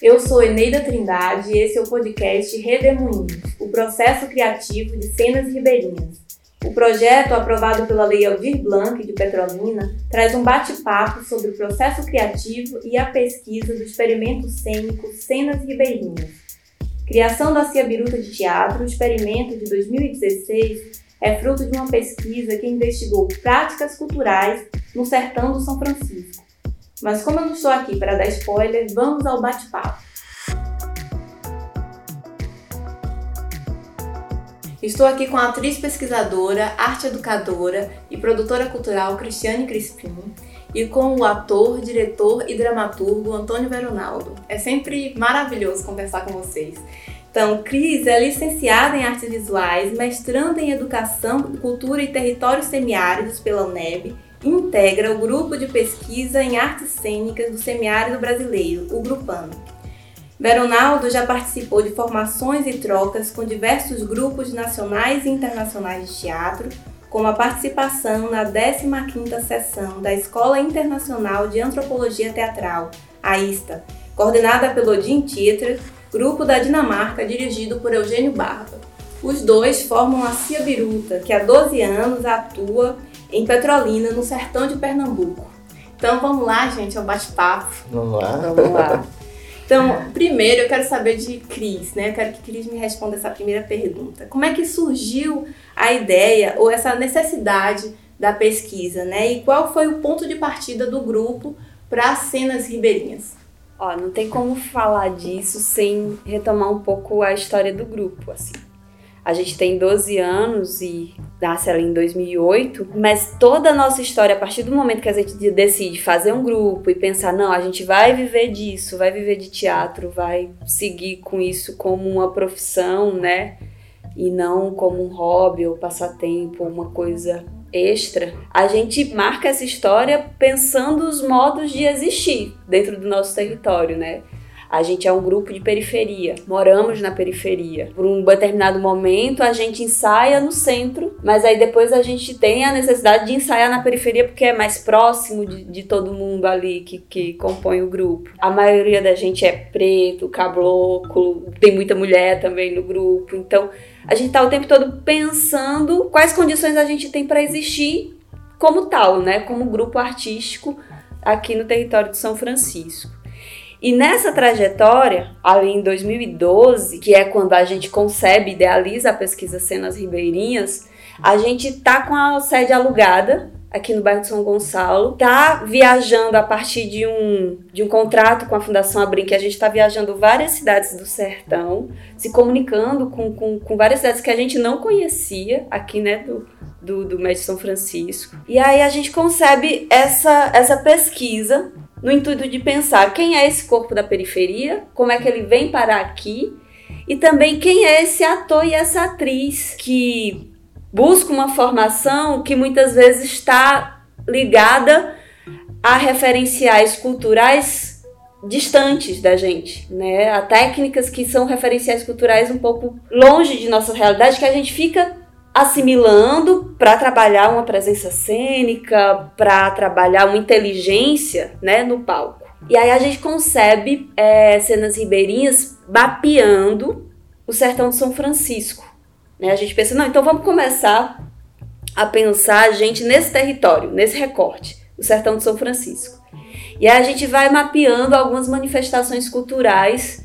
Eu sou Eneida Trindade e esse é o podcast Redemoinhos, o processo criativo de cenas ribeirinhas. O projeto, aprovado pela Lei Aldir Blanc de Petrolina, traz um bate-papo sobre o processo criativo e a pesquisa do experimento cênico Cenas Ribeirinhas. Criação da Cia Biruta de Teatro, o experimento de 2016 é fruto de uma pesquisa que investigou práticas culturais no sertão do São Francisco mas como eu não estou aqui para dar spoiler, vamos ao bate-papo. Estou aqui com a atriz pesquisadora, arte educadora e produtora cultural Cristiane Crispim e com o ator, diretor e dramaturgo Antônio Veronaldo. É sempre maravilhoso conversar com vocês. Então, Cris é licenciada em artes visuais, mestrando em educação, cultura e territórios semiáridos pela UNEB integra o grupo de pesquisa em artes cênicas do semiárido brasileiro, o Grupano. Veronaldo já participou de formações e trocas com diversos grupos nacionais e internacionais de teatro, como a participação na 15ª sessão da Escola Internacional de Antropologia Teatral, a ISTA, coordenada pelo Odin Tieter, grupo da Dinamarca dirigido por Eugênio Barba. Os dois formam a Cia Biruta, que há 12 anos atua em Petrolina, no sertão de Pernambuco. Então vamos lá, gente, é um bate-papo. Vamos lá. Vamos lá. Então, primeiro eu quero saber de Cris, né? Eu quero que Cris me responda essa primeira pergunta. Como é que surgiu a ideia ou essa necessidade da pesquisa, né? E qual foi o ponto de partida do grupo para as cenas ribeirinhas? Ó, não tem como falar disso sem retomar um pouco a história do grupo, assim. A gente tem 12 anos e nasce ali em 2008, mas toda a nossa história, a partir do momento que a gente decide fazer um grupo e pensar, não, a gente vai viver disso, vai viver de teatro, vai seguir com isso como uma profissão, né? E não como um hobby ou passatempo, uma coisa extra, a gente marca essa história pensando os modos de existir dentro do nosso território, né? A gente é um grupo de periferia, moramos na periferia. Por um determinado momento a gente ensaia no centro, mas aí depois a gente tem a necessidade de ensaiar na periferia porque é mais próximo de, de todo mundo ali que, que compõe o grupo. A maioria da gente é preto, caboclo, tem muita mulher também no grupo, então a gente tá o tempo todo pensando quais condições a gente tem para existir como tal, né, como grupo artístico aqui no território de São Francisco. E nessa trajetória, ali em 2012, que é quando a gente concebe, idealiza a pesquisa Cenas Ribeirinhas, a gente tá com a sede alugada aqui no bairro de São Gonçalo, tá viajando a partir de um, de um contrato com a Fundação Abrim, que a gente está viajando várias cidades do sertão, se comunicando com, com, com, várias cidades que a gente não conhecia aqui, né, do, do, do Médio São Francisco. E aí a gente concebe essa, essa pesquisa no intuito de pensar quem é esse corpo da periferia, como é que ele vem parar aqui, e também quem é esse ator e essa atriz que busca uma formação que muitas vezes está ligada a referenciais culturais distantes da gente, né? A técnicas que são referenciais culturais um pouco longe de nossa realidade que a gente fica assimilando para trabalhar uma presença cênica, para trabalhar uma inteligência né, no palco. E aí a gente concebe é, cenas ribeirinhas mapeando o sertão de São Francisco. Né? A gente pensa, não, então vamos começar a pensar a gente nesse território, nesse recorte, o sertão de São Francisco. E aí a gente vai mapeando algumas manifestações culturais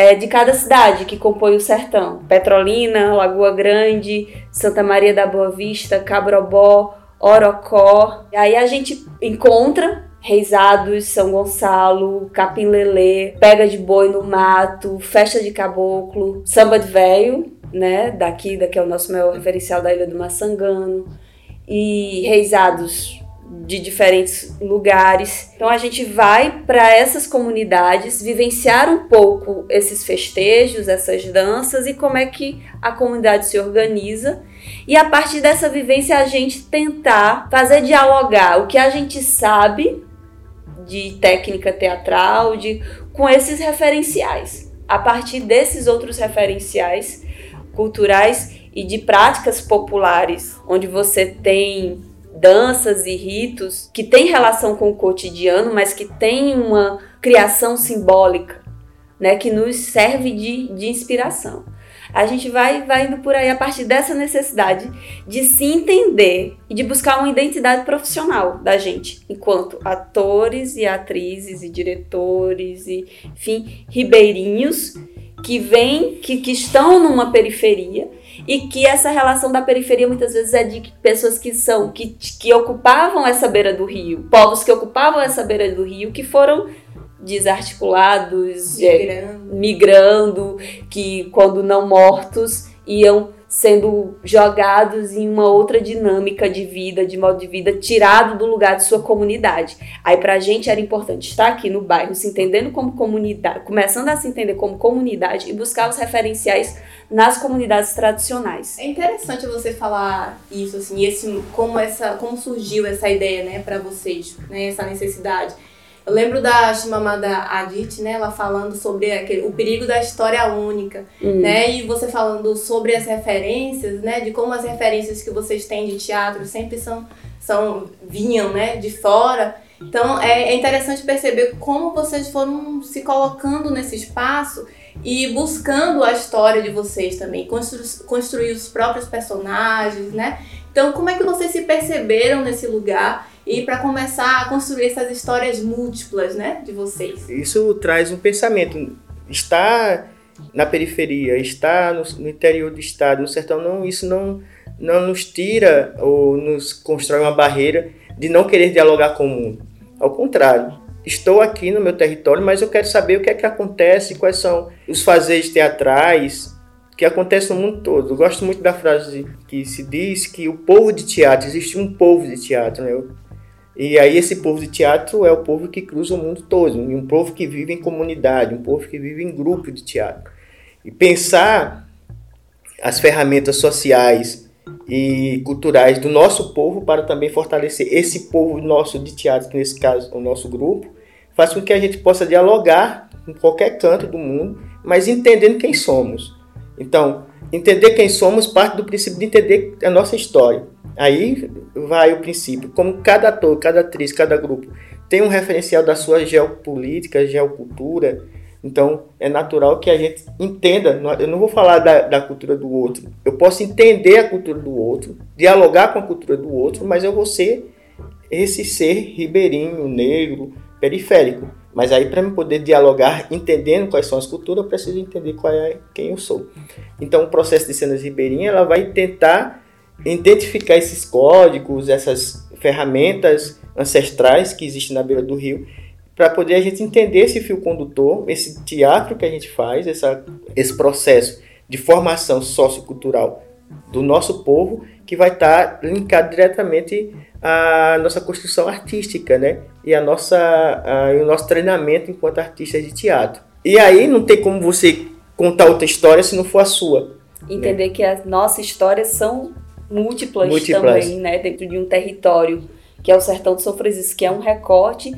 é, de cada cidade que compõe o sertão: Petrolina, Lagoa Grande, Santa Maria da Boa Vista, Cabrobó, Orocó. E aí a gente encontra Reisados, São Gonçalo, Capim Lelê, Pega de Boi no Mato, Festa de Caboclo, Samba de Véio, né? Daqui, daqui é o nosso maior referencial da Ilha do Maçangano. E Reisados de diferentes lugares. Então a gente vai para essas comunidades vivenciar um pouco esses festejos, essas danças e como é que a comunidade se organiza. E a partir dessa vivência a gente tentar fazer dialogar o que a gente sabe de técnica teatral, de com esses referenciais. A partir desses outros referenciais culturais e de práticas populares, onde você tem danças e ritos que têm relação com o cotidiano, mas que têm uma criação simbólica. né, que nos serve de, de inspiração. A gente vai, vai indo por aí a partir dessa necessidade de se entender e de buscar uma identidade profissional da gente, enquanto atores e atrizes e diretores e, enfim, ribeirinhos que vêm, que, que estão numa periferia e que essa relação da periferia muitas vezes é de pessoas que são que, que ocupavam essa beira do rio, povos que ocupavam essa beira do rio que foram desarticulados, é, migrando. É, migrando, que quando não mortos iam sendo jogados em uma outra dinâmica de vida, de modo de vida, tirado do lugar de sua comunidade. Aí pra gente era importante estar aqui no bairro, se entendendo como comunidade, começando a se entender como comunidade e buscar os referenciais nas comunidades tradicionais. É interessante você falar isso assim, esse como essa como surgiu essa ideia, né, para vocês, né, essa necessidade eu lembro da Shimamada Adichie, né, ela falando sobre aquele, o perigo da história única, hum. né, e você falando sobre as referências, né, de como as referências que vocês têm de teatro sempre são, são vinham, né, de fora. Então é, é interessante perceber como vocês foram se colocando nesse espaço e buscando a história de vocês também, constru, construir os próprios personagens, né? Então, como é que vocês se perceberam nesse lugar e para começar a construir essas histórias múltiplas, né, de vocês. Isso traz um pensamento. Está na periferia, está no, no interior do estado, no sertão, não, isso não, não nos tira ou nos constrói uma barreira de não querer dialogar com o mundo. Ao contrário, estou aqui no meu território, mas eu quero saber o que é que acontece, quais são os fazeres teatrais que acontecem no mundo todo. Eu gosto muito da frase que se diz que o povo de teatro, existe um povo de teatro, né? E aí esse povo de teatro é o povo que cruza o mundo todo, um povo que vive em comunidade, um povo que vive em grupo de teatro. E pensar as ferramentas sociais e culturais do nosso povo para também fortalecer esse povo nosso de teatro, que nesse caso o nosso grupo, faz com que a gente possa dialogar em qualquer canto do mundo, mas entendendo quem somos. Então, entender quem somos parte do princípio de entender a nossa história. Aí vai o princípio, como cada ator, cada atriz, cada grupo tem um referencial da sua geopolítica, geocultura, então é natural que a gente entenda. Eu não vou falar da, da, cultura do outro, eu posso entender a cultura do outro, dialogar com a cultura do outro, mas eu vou ser esse ser ribeirinho, negro, periférico. Mas aí para eu poder dialogar, entendendo quais são as culturas, eu preciso entender qual é quem eu sou. Então o processo de cenas ribeirinhas ela vai tentar identificar esses códigos, essas ferramentas ancestrais que existem na beira do rio, para poder a gente entender esse fio condutor, esse teatro que a gente faz, essa, esse processo de formação sociocultural do nosso povo, que vai estar tá linkado diretamente à nossa construção artística, né? E a nossa, a, o nosso treinamento enquanto artistas de teatro. E aí não tem como você contar outra história se não for a sua. Entender né? que as nossas histórias são múltiplas, múltiplas, também, né? Dentro de um território que é o Sertão de São Francisco, que é um recorte.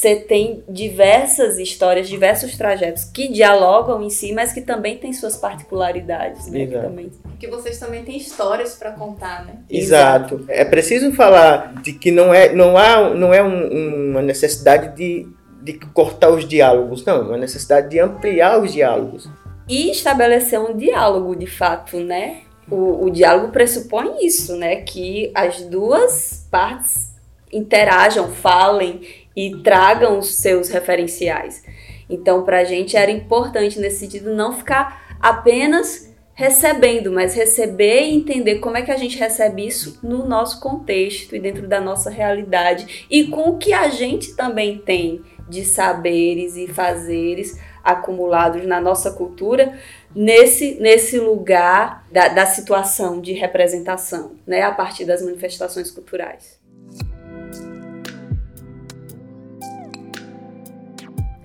Você tem diversas histórias, diversos trajetos que dialogam em si, mas que também têm suas particularidades, né? Que, também... que vocês também têm histórias para contar, né? Exato. Exato. É preciso falar de que não é, não há, não é um, uma necessidade de, de cortar os diálogos, não, é uma necessidade de ampliar os diálogos. E estabelecer um diálogo de fato, né? o, o diálogo pressupõe isso, né? Que as duas partes interajam, falem e tragam os seus referenciais. Então, para a gente era importante nesse sentido não ficar apenas recebendo, mas receber e entender como é que a gente recebe isso no nosso contexto e dentro da nossa realidade e com o que a gente também tem de saberes e fazeres acumulados na nossa cultura nesse, nesse lugar da, da situação de representação, né, a partir das manifestações culturais.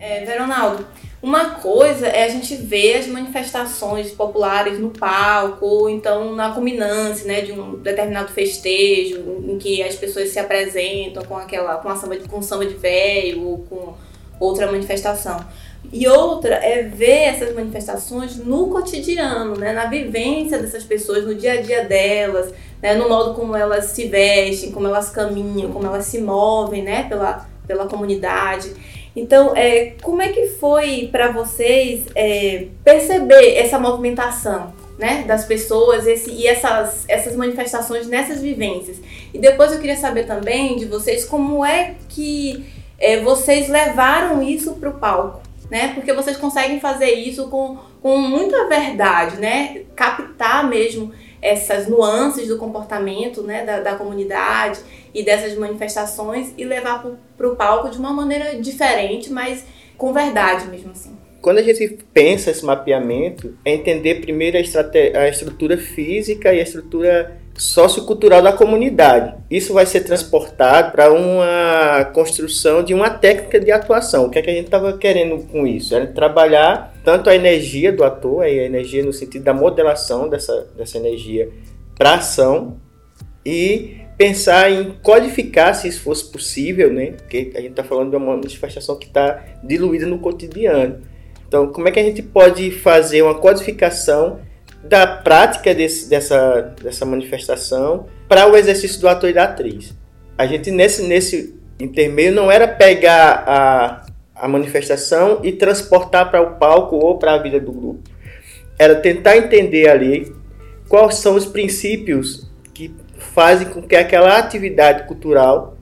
É, Veronaldo, uma coisa é a gente ver as manifestações populares no palco, ou então na culminância né, de um determinado festejo, em que as pessoas se apresentam com aquela com a samba de, com samba de velho ou com outra manifestação. E outra é ver essas manifestações no cotidiano, né? na vivência dessas pessoas, no dia a dia delas, né? no modo como elas se vestem, como elas caminham, como elas se movem né? pela, pela comunidade. Então, é, como é que foi para vocês é, perceber essa movimentação né, das pessoas esse, e essas, essas manifestações nessas vivências? E depois eu queria saber também de vocês como é que é, vocês levaram isso para o palco, né? Porque vocês conseguem fazer isso com, com muita verdade, né? Captar mesmo essas nuances do comportamento né, da, da comunidade e dessas manifestações e levar para o palco de uma maneira diferente, mas com verdade mesmo assim. Quando a gente pensa esse mapeamento, é entender primeiro a, a estrutura física e a estrutura sociocultural da comunidade. Isso vai ser transportado para uma construção de uma técnica de atuação. O que, é que a gente estava querendo com isso? Era trabalhar tanto a energia do ator, a energia no sentido da modelação dessa, dessa energia para ação e pensar em codificar, se isso fosse possível, né? porque a gente está falando de uma manifestação que está diluída no cotidiano. Então, como é que a gente pode fazer uma codificação da prática desse, dessa, dessa manifestação para o exercício do ator e da atriz. A gente, nesse, nesse intermeio, não era pegar a, a manifestação e transportar para o palco ou para a vida do grupo. Era tentar entender ali quais são os princípios que fazem com que aquela atividade cultural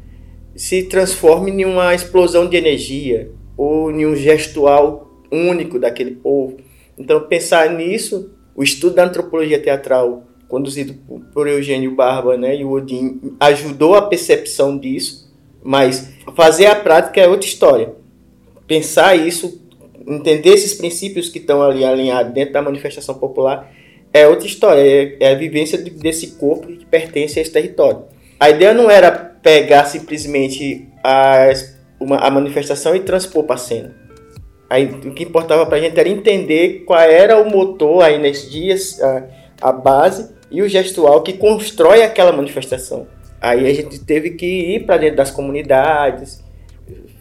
se transforme em uma explosão de energia ou em um gestual único daquele povo. Então, pensar nisso o estudo da antropologia teatral, conduzido por Eugênio Barba né, e o Odin, ajudou a percepção disso, mas fazer a prática é outra história. Pensar isso, entender esses princípios que estão ali alinhados dentro da manifestação popular é outra história, é, é a vivência desse corpo que pertence a esse território. A ideia não era pegar simplesmente uma, a manifestação e transpor para a cena Aí, o que importava para a gente era entender qual era o motor, a energia, a, a base e o gestual que constrói aquela manifestação. Aí a gente teve que ir para dentro das comunidades,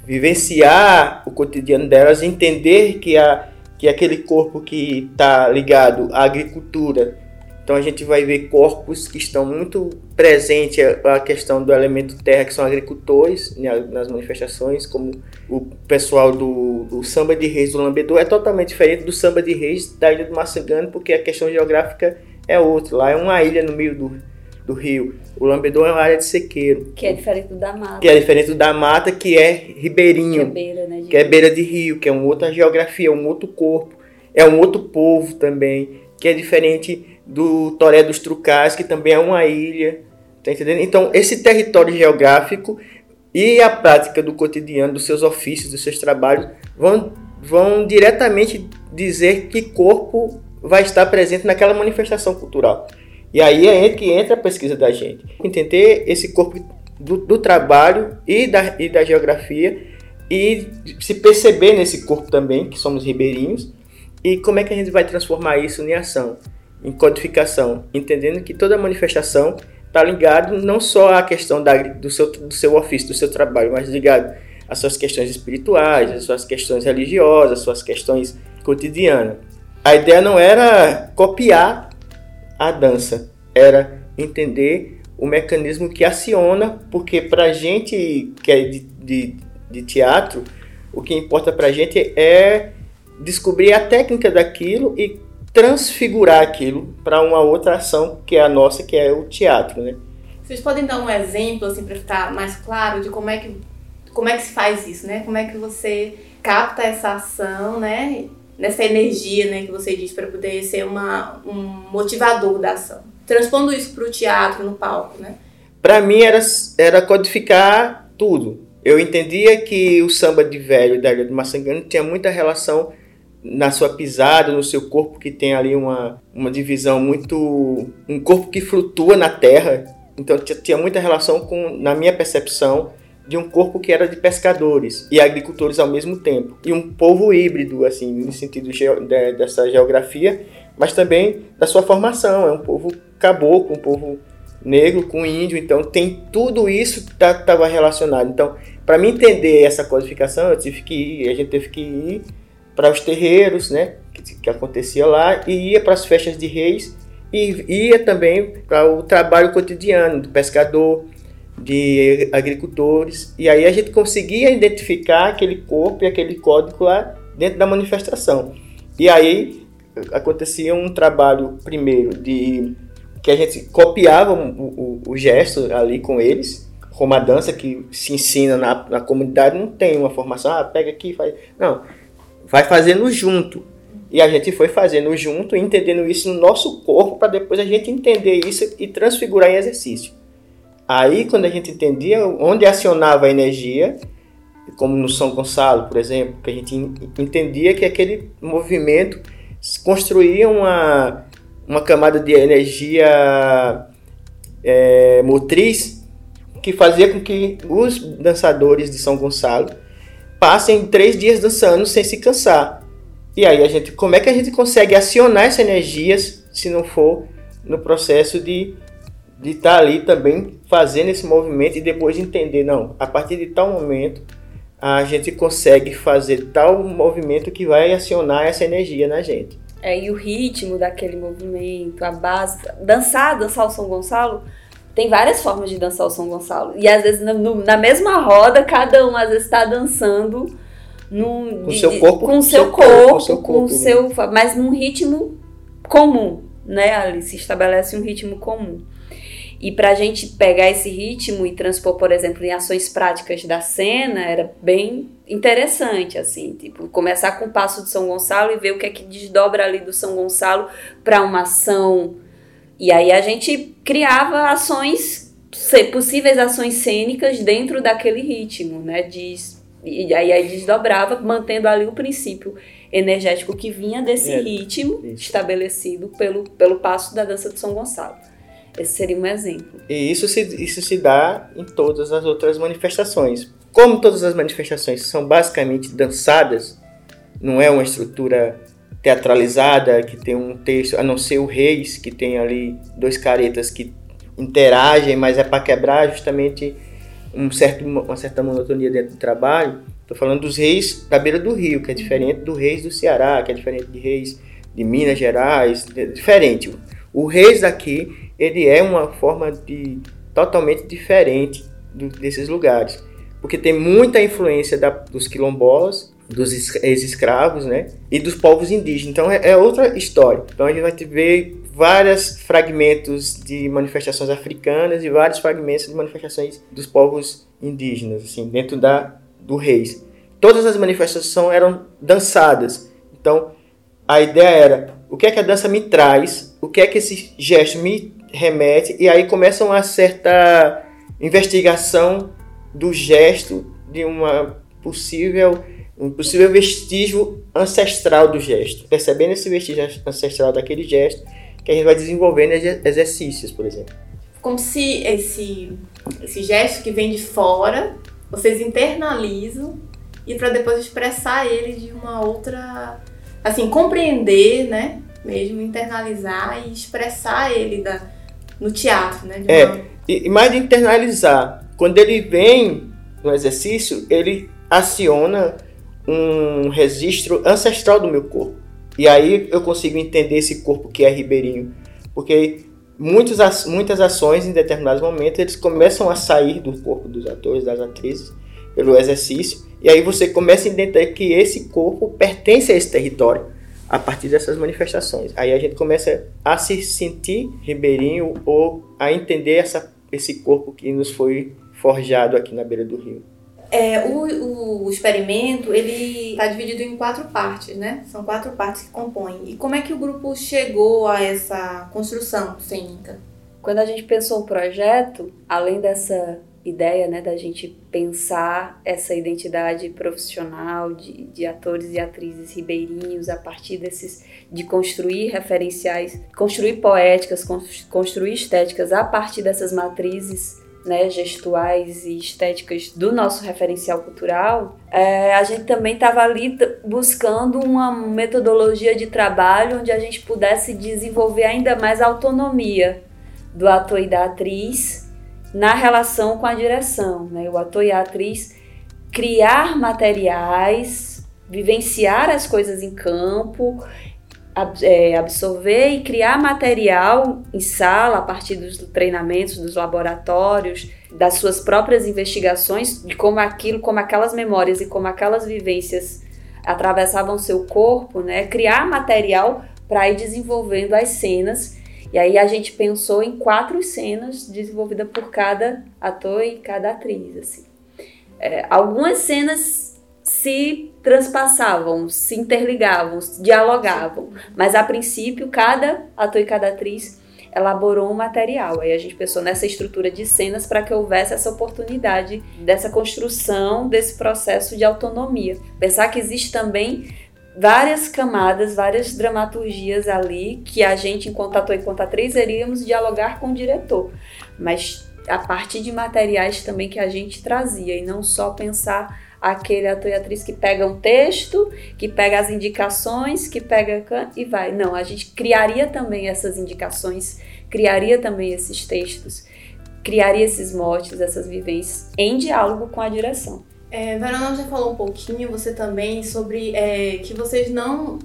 vivenciar o cotidiano delas, entender que, a, que aquele corpo que está ligado à agricultura, então a gente vai ver corpos que estão muito presentes a questão do elemento terra, que são agricultores né, nas manifestações, como o pessoal do, do, samba de reis do Lambedor é totalmente diferente do samba de reis da ilha do Macegano, porque a questão geográfica é outra. Lá é uma ilha no meio do, do rio. O Lambedor é uma área de sequeiro. Que é diferente do da mata. Que é diferente do da mata, que é ribeirinho. Que é beira, né? Que é beira de rio, que é uma outra geografia, um outro corpo. É um outro povo também, que é diferente do Toré dos Trucais, que também é uma ilha. Tá entendendo? Então, esse território geográfico e a prática do cotidiano, dos seus ofícios, dos seus trabalhos, vão, vão diretamente dizer que corpo vai estar presente naquela manifestação cultural. E aí é que entra a pesquisa da gente. Entender esse corpo do, do trabalho e da, e da geografia e se perceber nesse corpo também, que somos ribeirinhos, e como é que a gente vai transformar isso em ação em codificação, entendendo que toda manifestação está ligado não só à questão da, do, seu, do seu ofício, do seu trabalho, mas ligado às suas questões espirituais, às suas questões religiosas, às suas questões cotidianas. A ideia não era copiar a dança, era entender o mecanismo que aciona, porque para a gente que é de, de, de teatro, o que importa para a gente é descobrir a técnica daquilo e transfigurar aquilo para uma outra ação que é a nossa, que é o teatro, né? Vocês podem dar um exemplo assim para ficar mais claro de como é que como é que se faz isso, né? Como é que você capta essa ação, né? Nessa energia, né, que você diz para poder ser uma, um motivador da ação. Transpondo isso para o teatro, no palco, né? Para mim era era codificar tudo. Eu entendia que o samba de velho da Ilha do Maçangano tinha muita relação na sua pisada, no seu corpo que tem ali uma, uma divisão muito. um corpo que flutua na terra. Então tinha muita relação com, na minha percepção, de um corpo que era de pescadores e agricultores ao mesmo tempo. E um povo híbrido, assim, no sentido de, dessa geografia, mas também da sua formação. É um povo caboclo, um povo negro com índio, então tem tudo isso estava tá, relacionado. Então, para mim entender essa codificação, eu tive que ir, a gente teve que ir para os terreiros, né, que, que acontecia lá, e ia para as festas de reis, e ia também para o trabalho cotidiano do pescador, de agricultores, e aí a gente conseguia identificar aquele corpo e aquele código lá dentro da manifestação. E aí acontecia um trabalho primeiro de que a gente copiava o, o, o gesto ali com eles, como a dança que se ensina na, na comunidade, não tem uma formação, ah, pega aqui faz. Não, vai fazendo junto. E a gente foi fazendo junto, entendendo isso no nosso corpo, para depois a gente entender isso e transfigurar em exercício. Aí, quando a gente entendia onde acionava a energia, como no São Gonçalo, por exemplo, que a gente entendia que aquele movimento construía uma, uma camada de energia é, motriz que fazia com que os dançadores de São Gonçalo passem três dias dançando sem se cansar. E aí a gente, como é que a gente consegue acionar essas energias se não for no processo de de estar tá ali também fazendo esse movimento e depois entender, não, a partir de tal momento a gente consegue fazer tal movimento que vai acionar essa energia na gente. É, e o ritmo daquele movimento, a base. Dançar, dançar o São Gonçalo, tem várias formas de dançar o São Gonçalo. E às vezes no, na mesma roda, cada um às vezes está dançando num, com o seu corpo, com seu, seu corpo, corpo, seu corpo, com seu, mas num ritmo comum, né? Ali se estabelece um ritmo comum. E para a gente pegar esse ritmo e transpor, por exemplo, em ações práticas da cena, era bem interessante, assim, tipo, começar com o passo de São Gonçalo e ver o que é que desdobra ali do São Gonçalo para uma ação. E aí a gente criava ações, possíveis ações cênicas dentro daquele ritmo, né? De, e aí, aí desdobrava, mantendo ali o princípio energético que vinha desse é, ritmo isso. estabelecido pelo, pelo passo da dança de São Gonçalo. Esse seria um exemplo. E isso se, isso se dá em todas as outras manifestações. Como todas as manifestações são basicamente dançadas, não é uma estrutura teatralizada que tem um texto, a não ser o Reis, que tem ali dois caretas que interagem, mas é para quebrar justamente um certo, uma certa monotonia dentro do trabalho. Estou falando dos reis da beira do rio, que é diferente do reis do Ceará, que é diferente de reis de Minas Gerais, é diferente. O reis daqui ele é uma forma de totalmente diferente do, desses lugares, porque tem muita influência da, dos quilombolas, dos ex-escravos, né, e dos povos indígenas. Então é, é, outra história. Então a gente vai ver vários fragmentos de manifestações africanas e vários fragmentos de manifestações dos povos indígenas, assim, dentro da do reis. Todas as manifestações eram dançadas. Então a ideia era o que é que a dança me traz, o que é que esse gesto me remete, e aí começa uma certa investigação do gesto de uma possível um possível vestígio ancestral do gesto. Percebendo esse vestígio ancestral daquele gesto, que a gente vai desenvolvendo exercícios, por exemplo. Como se esse, esse gesto que vem de fora, vocês internalizam e para depois expressar ele de uma outra. Assim, compreender, né? Mesmo internalizar e expressar ele da, no teatro, né? é, uma... e, e mais de internalizar. Quando ele vem no exercício, ele aciona um registro ancestral do meu corpo. E aí eu consigo entender esse corpo que é ribeirinho. Porque muitas, muitas ações, em determinados momentos, eles começam a sair do corpo dos atores, das atrizes, pelo exercício. E aí você começa a entender que esse corpo pertence a esse território a partir dessas manifestações. Aí a gente começa a se sentir ribeirinho ou a entender essa, esse corpo que nos foi forjado aqui na beira do rio. É, o, o experimento ele está dividido em quatro partes, né? São quatro partes que compõem. E como é que o grupo chegou a essa construção cênica? Quando a gente pensou o projeto, além dessa ideia né, da gente pensar essa identidade profissional de, de atores e atrizes ribeirinhos a partir desses de construir referenciais, construir poéticas, construir estéticas a partir dessas matrizes né, gestuais e estéticas do nosso referencial cultural, é, a gente também estava ali buscando uma metodologia de trabalho onde a gente pudesse desenvolver ainda mais a autonomia do ator e da atriz na relação com a direção, né? O ator e a atriz criar materiais, vivenciar as coisas em campo, absorver e criar material em sala a partir dos treinamentos, dos laboratórios, das suas próprias investigações, de como aquilo, como aquelas memórias e como aquelas vivências atravessavam seu corpo, né? Criar material para ir desenvolvendo as cenas. E aí a gente pensou em quatro cenas desenvolvidas por cada ator e cada atriz, assim. É, algumas cenas se transpassavam, se interligavam, dialogavam, mas a princípio cada ator e cada atriz elaborou um material. Aí a gente pensou nessa estrutura de cenas para que houvesse essa oportunidade dessa construção desse processo de autonomia. Pensar que existe também várias camadas, várias dramaturgias ali que a gente, enquanto ator e enquanto atriz, iríamos dialogar com o diretor. Mas a partir de materiais também que a gente trazia e não só pensar aquele ator e atriz que pega um texto, que pega as indicações, que pega e vai. Não, a gente criaria também essas indicações, criaria também esses textos, criaria esses motes, essas vivências em diálogo com a direção. É, Verona já falou um pouquinho, você também, sobre é, que vocês não,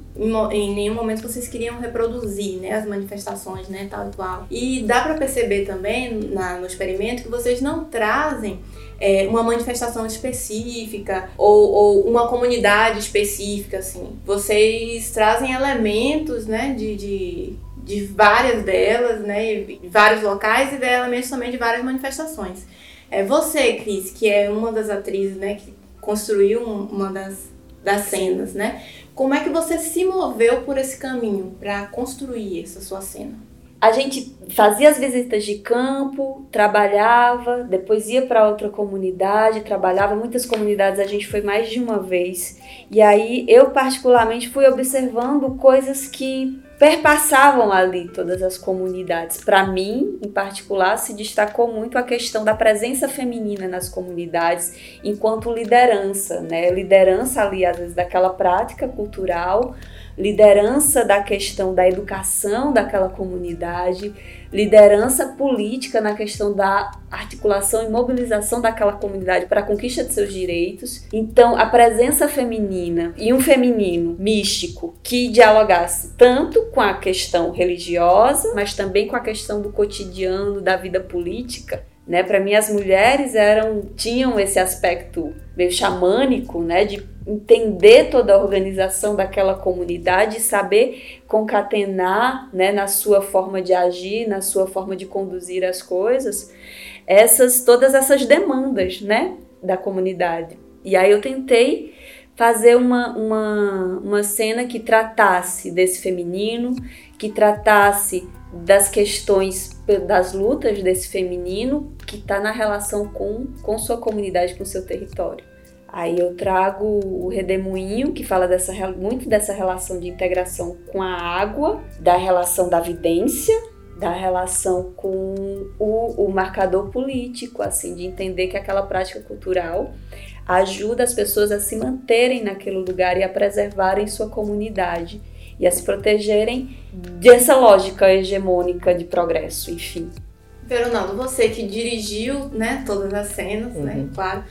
em, nenhum momento vocês queriam reproduzir né, as manifestações, né, tal e qual. E dá para perceber também na, no experimento que vocês não trazem é, uma manifestação específica ou, ou, uma comunidade específica, assim. Vocês trazem elementos, né, de, de, de várias delas, né, vários locais e elementos também de várias manifestações. É você, Cris, que é uma das atrizes, né, que construiu uma das, das cenas, né? Como é que você se moveu por esse caminho para construir essa sua cena? A gente fazia as visitas de campo, trabalhava, depois ia para outra comunidade, trabalhava muitas comunidades, a gente foi mais de uma vez. E aí eu particularmente fui observando coisas que perpassavam ali todas as comunidades. Para mim, em particular, se destacou muito a questão da presença feminina nas comunidades enquanto liderança, né? Liderança ali às vezes daquela prática cultural, liderança da questão da educação daquela comunidade, liderança política na questão da articulação e mobilização daquela comunidade para a conquista de seus direitos. Então, a presença feminina e um feminino místico que dialogasse tanto com a questão religiosa, mas também com a questão do cotidiano, da vida política, né? Para mim as mulheres eram tinham esse aspecto meio xamânico, né, de entender toda a organização daquela comunidade, saber concatenar, né, na sua forma de agir, na sua forma de conduzir as coisas, essas todas essas demandas, né, da comunidade. E aí eu tentei fazer uma, uma, uma cena que tratasse desse feminino, que tratasse das questões das lutas desse feminino que está na relação com, com sua comunidade, com seu território. Aí eu trago o Redemoinho, que fala dessa, muito dessa relação de integração com a água, da relação da vidência, da relação com o, o marcador político, assim, de entender que aquela prática cultural ajuda as pessoas a se manterem naquele lugar e a preservarem sua comunidade e a se protegerem dessa lógica hegemônica de progresso, enfim. Fernando, você que dirigiu né, todas as cenas, né, uhum. né, claro,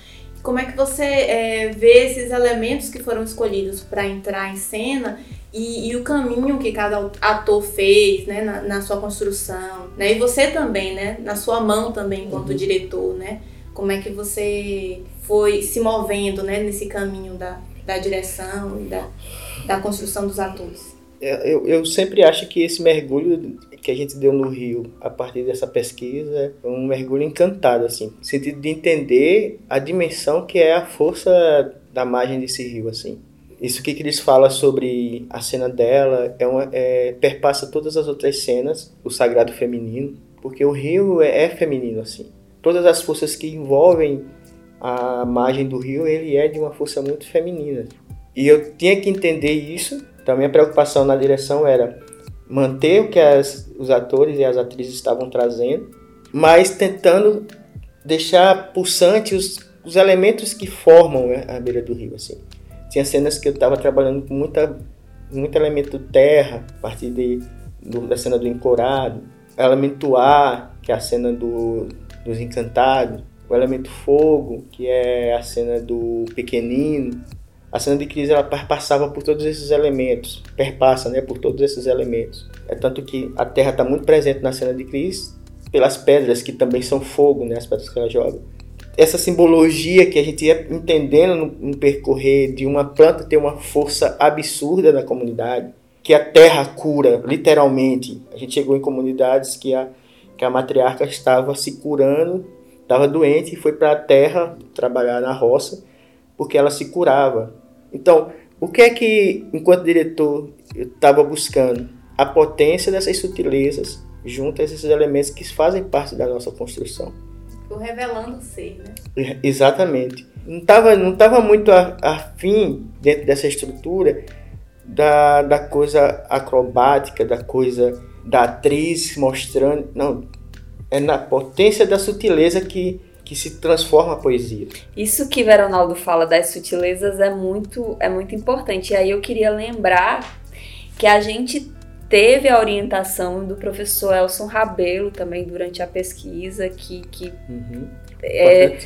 como é que você é, vê esses elementos que foram escolhidos para entrar em cena e, e, o caminho que cada ator fez né, na, na, sua construção, né, e você também, né, na sua mão também enquanto uhum. diretor, né, como é que você foi se movendo né, nesse caminho da, da direção e da, da construção dos atores? Eu, eu sempre acho que esse mergulho que a gente deu no Rio a partir dessa pesquisa é um mergulho encantado, assim, no sentido de entender a dimensão que é a força da margem desse rio, assim. Isso que eles fala sobre a cena dela é, uma, é perpassa todas as outras cenas, o sagrado feminino, porque o rio é, é feminino, assim. Todas as forças que envolvem a margem do rio, ele é de uma força muito feminina. E eu tinha que entender isso então a minha preocupação na direção era manter o que as, os atores e as atrizes estavam trazendo, mas tentando deixar pulsante os, os elementos que formam a beira do rio. Assim. Tinha cenas que eu estava trabalhando com muita, muito elemento terra, a partir de, do, da cena do encorado, elemento ar, que é a cena do, dos encantados, o elemento fogo, que é a cena do pequenino, a cena de crise ela passava por todos esses elementos, perpassa né, por todos esses elementos. É tanto que a Terra está muito presente na cena de crise, pelas pedras que também são fogo, né, as pedras que ela joga. Essa simbologia que a gente ia entendendo no, no percorrer de uma planta ter uma força absurda na comunidade, que a terra cura, literalmente. A gente chegou em comunidades que a, que a matriarca estava se curando, estava doente e foi para a terra trabalhar na roça, porque ela se curava. Então, o que é que, enquanto diretor, eu estava buscando? A potência dessas sutilezas junto a esses elementos que fazem parte da nossa construção. O revelando o ser, né? Exatamente. Não estava não tava muito afim, dentro dessa estrutura, da, da coisa acrobática, da coisa da atriz mostrando. Não. É na potência da sutileza que, que se transforma a poesia. Isso que Veronaldo fala das sutilezas é muito, é muito importante. E aí eu queria lembrar que a gente teve a orientação do professor Elson Rabelo também durante a pesquisa, que, que uhum. é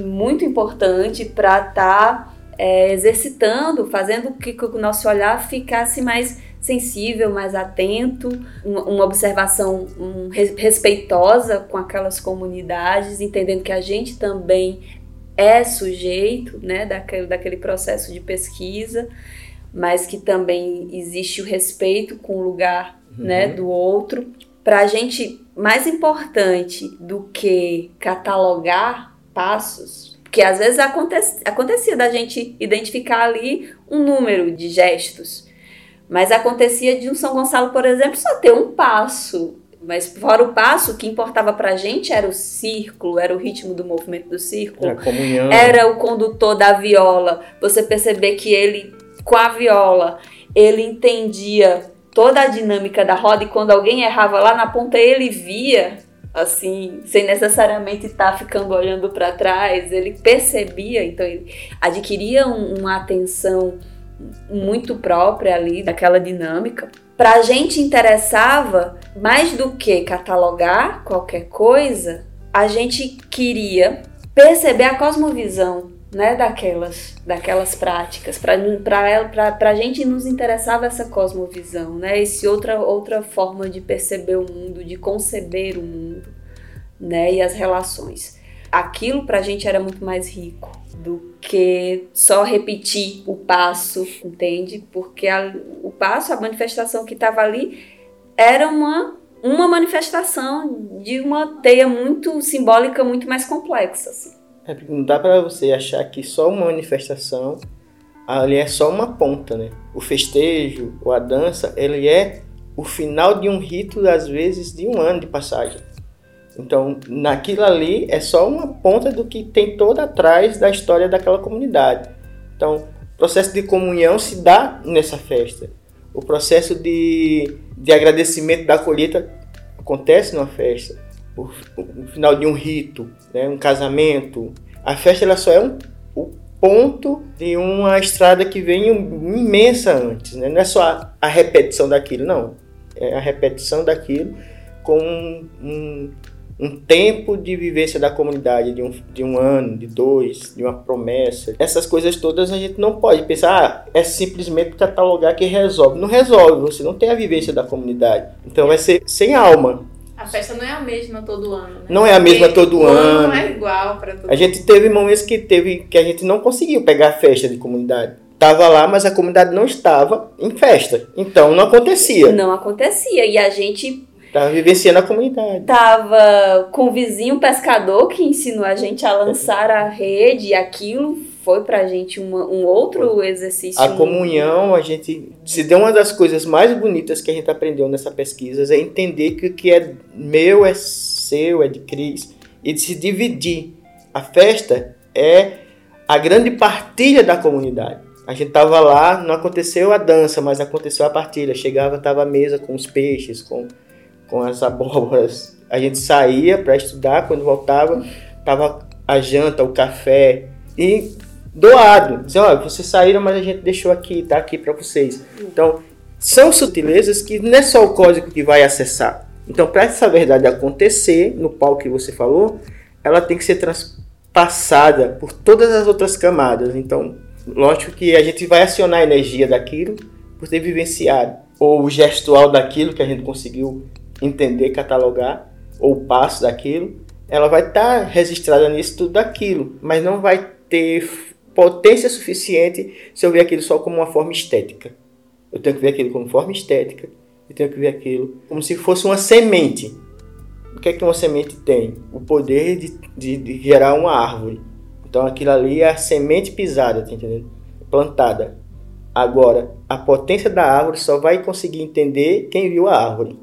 muito importante para estar tá, é, exercitando, fazendo que, que o nosso olhar ficasse mais sensível, mais atento, uma observação um, respeitosa com aquelas comunidades, entendendo que a gente também é sujeito né, daquele, daquele processo de pesquisa mas que também existe o respeito com o lugar uhum. né, do outro. Para a gente, mais importante do que catalogar passos, que às vezes acontece, acontecia da gente identificar ali um número de gestos, mas acontecia de um São Gonçalo, por exemplo, só ter um passo. Mas fora o passo, o que importava pra gente era o círculo, era o ritmo do movimento do círculo. Era, era o condutor da viola. Você perceber que ele com a viola, ele entendia toda a dinâmica da roda e quando alguém errava lá na ponta, ele via, assim, sem necessariamente estar tá ficando olhando para trás, ele percebia, então ele adquiria um, uma atenção muito própria ali daquela dinâmica. Para a gente interessava mais do que catalogar qualquer coisa, a gente queria perceber a cosmovisão né, daquelas, daquelas práticas. Para a gente nos interessava essa cosmovisão, né, esse outra, outra forma de perceber o mundo, de conceber o mundo né, e as relações. Aquilo para a gente era muito mais rico do que só repetir o passo, entende? Porque a, o passo, a manifestação que estava ali, era uma, uma manifestação de uma teia muito simbólica, muito mais complexa. Assim. É, não dá para você achar que só uma manifestação ali é só uma ponta, né? O festejo ou a dança, ele é o final de um rito, às vezes, de um ano de passagem. Então, naquilo ali é só uma ponta do que tem toda atrás da história daquela comunidade. Então, o processo de comunhão se dá nessa festa. O processo de, de agradecimento da colheita acontece numa festa o, o final de um rito, né, um casamento. A festa ela só é um, o ponto de uma estrada que vem imensa antes, né? não é só a, a repetição daquilo, não. É a repetição daquilo com um, um, um, tempo de vivência da comunidade, de um, de um ano, de dois, de uma promessa. Essas coisas todas a gente não pode pensar, ah, é simplesmente catalogar que resolve. Não resolve, você não tem a vivência da comunidade. Então vai ser sem alma. A festa não é a mesma todo ano, né? Não é a mesma Porque todo ano. Não é igual para todo A gente teve momentos que teve que a gente não conseguiu pegar a festa de comunidade. Tava lá, mas a comunidade não estava em festa. Então não acontecia. Não acontecia. E a gente Tava vivenciando a comunidade. Tava com o vizinho pescador que ensinou a gente a lançar a rede e aquilo foi pra gente uma, um outro exercício. A comunhão, a gente se deu uma das coisas mais bonitas que a gente aprendeu nessa pesquisa é entender que o que é meu é seu, é de Cris, e de se dividir. A festa é a grande partilha da comunidade. A gente tava lá, não aconteceu a dança, mas aconteceu a partilha. Chegava, tava a mesa com os peixes, com, com as abóboras. A gente saía para estudar, quando voltava, tava a janta, o café. E doado. Dizer, olha, vocês saíram, mas a gente deixou aqui, tá aqui para vocês. Então, são sutilezas que não é só o código que vai acessar. Então, para essa verdade acontecer, no palco que você falou, ela tem que ser transpassada por todas as outras camadas. Então, lógico que a gente vai acionar a energia daquilo por ter vivenciado, ou o gestual daquilo que a gente conseguiu entender, catalogar, ou passo daquilo, ela vai estar tá registrada nisso tudo daquilo, mas não vai ter potência suficiente se eu ver aquilo só como uma forma estética. Eu tenho que ver aquilo como forma estética, eu tenho que ver aquilo como se fosse uma semente. O que é que uma semente tem? O poder de, de, de gerar uma árvore. Então aquilo ali é a semente pisada, tá entendendo? Plantada. Agora, a potência da árvore só vai conseguir entender quem viu a árvore.